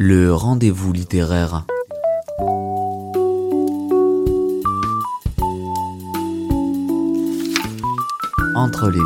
Le rendez-vous littéraire. Entre les lignes.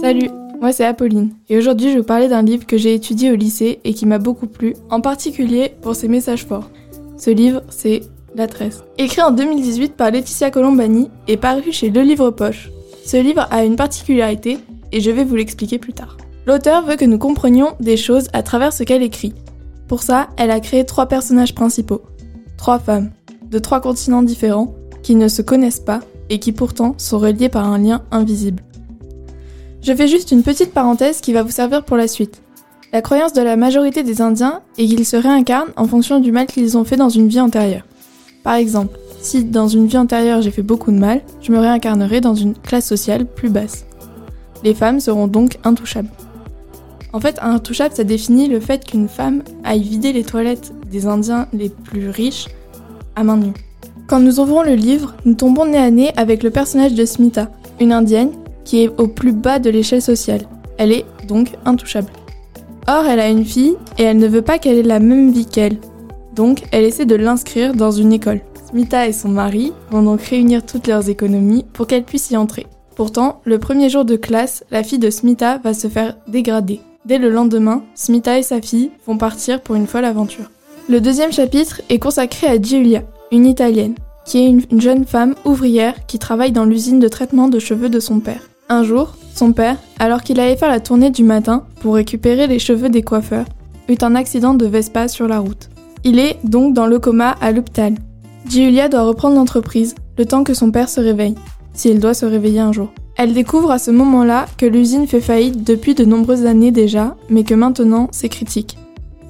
Salut, moi c'est Apolline et aujourd'hui je vais vous parler d'un livre que j'ai étudié au lycée et qui m'a beaucoup plu, en particulier pour ses messages forts. Ce livre, c'est La Tresse. Écrit en 2018 par Laetitia Colombani et paru chez Le Livre Poche. Ce livre a une particularité et je vais vous l'expliquer plus tard. L'auteur veut que nous comprenions des choses à travers ce qu'elle écrit. Pour ça, elle a créé trois personnages principaux. Trois femmes, de trois continents différents, qui ne se connaissent pas et qui pourtant sont reliés par un lien invisible. Je fais juste une petite parenthèse qui va vous servir pour la suite. La croyance de la majorité des Indiens est qu'ils se réincarnent en fonction du mal qu'ils ont fait dans une vie antérieure. Par exemple, si dans une vie antérieure j'ai fait beaucoup de mal, je me réincarnerai dans une classe sociale plus basse. Les femmes seront donc intouchables. En fait, intouchable, ça définit le fait qu'une femme aille vider les toilettes des Indiens les plus riches à main nue. Quand nous ouvrons le livre, nous tombons nez à nez avec le personnage de Smita, une indienne qui est au plus bas de l'échelle sociale. Elle est donc intouchable. Or, elle a une fille et elle ne veut pas qu'elle ait la même vie qu'elle. Donc, elle essaie de l'inscrire dans une école. Smita et son mari vont donc réunir toutes leurs économies pour qu'elle puisse y entrer. Pourtant, le premier jour de classe, la fille de Smita va se faire dégrader. Dès le lendemain, Smita et sa fille vont partir pour une folle aventure. Le deuxième chapitre est consacré à Giulia, une Italienne, qui est une jeune femme ouvrière qui travaille dans l'usine de traitement de cheveux de son père. Un jour, son père, alors qu'il allait faire la tournée du matin pour récupérer les cheveux des coiffeurs, eut un accident de Vespa sur la route. Il est donc dans le coma à l'hôpital. Giulia doit reprendre l'entreprise le temps que son père se réveille, s'il doit se réveiller un jour. Elle découvre à ce moment-là que l'usine fait faillite depuis de nombreuses années déjà, mais que maintenant c'est critique.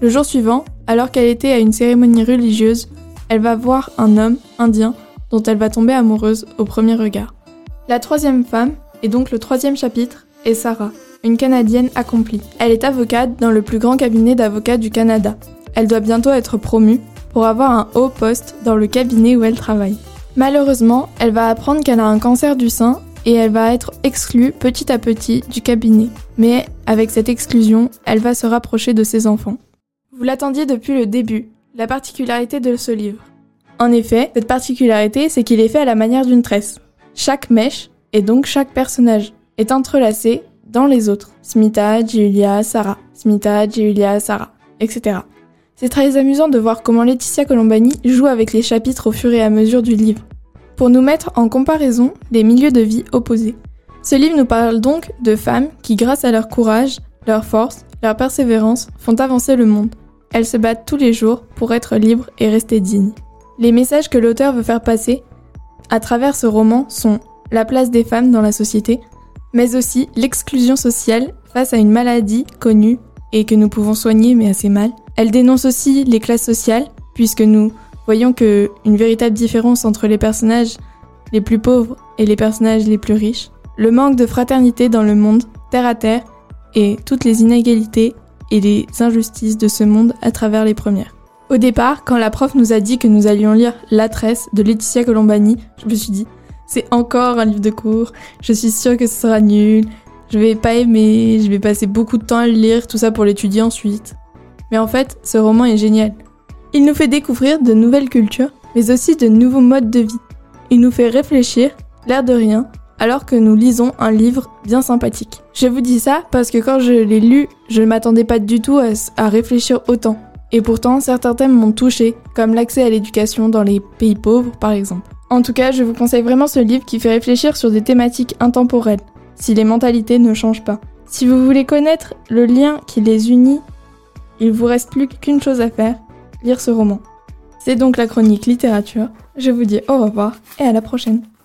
Le jour suivant, alors qu'elle était à une cérémonie religieuse, elle va voir un homme indien dont elle va tomber amoureuse au premier regard. La troisième femme, et donc le troisième chapitre, est Sarah, une Canadienne accomplie. Elle est avocate dans le plus grand cabinet d'avocats du Canada. Elle doit bientôt être promue pour avoir un haut poste dans le cabinet où elle travaille. Malheureusement, elle va apprendre qu'elle a un cancer du sein et elle va être exclue petit à petit du cabinet. Mais avec cette exclusion, elle va se rapprocher de ses enfants. Vous l'attendiez depuis le début, la particularité de ce livre. En effet, cette particularité, c'est qu'il est fait à la manière d'une tresse. Chaque mèche, et donc chaque personnage, est entrelacé dans les autres. Smita, Giulia, Sarah. Smita, Giulia, Sarah, etc. C'est très amusant de voir comment Laetitia Colombani joue avec les chapitres au fur et à mesure du livre pour nous mettre en comparaison les milieux de vie opposés. Ce livre nous parle donc de femmes qui, grâce à leur courage, leur force, leur persévérance, font avancer le monde. Elles se battent tous les jours pour être libres et rester dignes. Les messages que l'auteur veut faire passer à travers ce roman sont la place des femmes dans la société, mais aussi l'exclusion sociale face à une maladie connue et que nous pouvons soigner mais assez mal. Elle dénonce aussi les classes sociales, puisque nous voyons que une véritable différence entre les personnages les plus pauvres et les personnages les plus riches, le manque de fraternité dans le monde, terre à terre, et toutes les inégalités et les injustices de ce monde à travers les premières. Au départ, quand la prof nous a dit que nous allions lire La Tresse de Laetitia Colombani, je me suis dit, c'est encore un livre de cours, je suis sûre que ce sera nul, je vais pas aimer, je vais passer beaucoup de temps à le lire, tout ça pour l'étudier ensuite. Mais en fait, ce roman est génial. Il nous fait découvrir de nouvelles cultures, mais aussi de nouveaux modes de vie. Il nous fait réfléchir, l'air de rien, alors que nous lisons un livre bien sympathique. Je vous dis ça parce que quand je l'ai lu, je ne m'attendais pas du tout à, réfléchir autant. Et pourtant, certains thèmes m'ont touché, comme l'accès à l'éducation dans les pays pauvres par exemple. En tout cas, je vous conseille vraiment ce livre qui fait réfléchir sur des thématiques intemporelles, si les mentalités ne changent pas. Si vous voulez connaître le lien qui les unit, il vous reste plus qu'une chose à faire, lire ce roman. C'est donc la chronique littérature. Je vous dis au revoir et à la prochaine.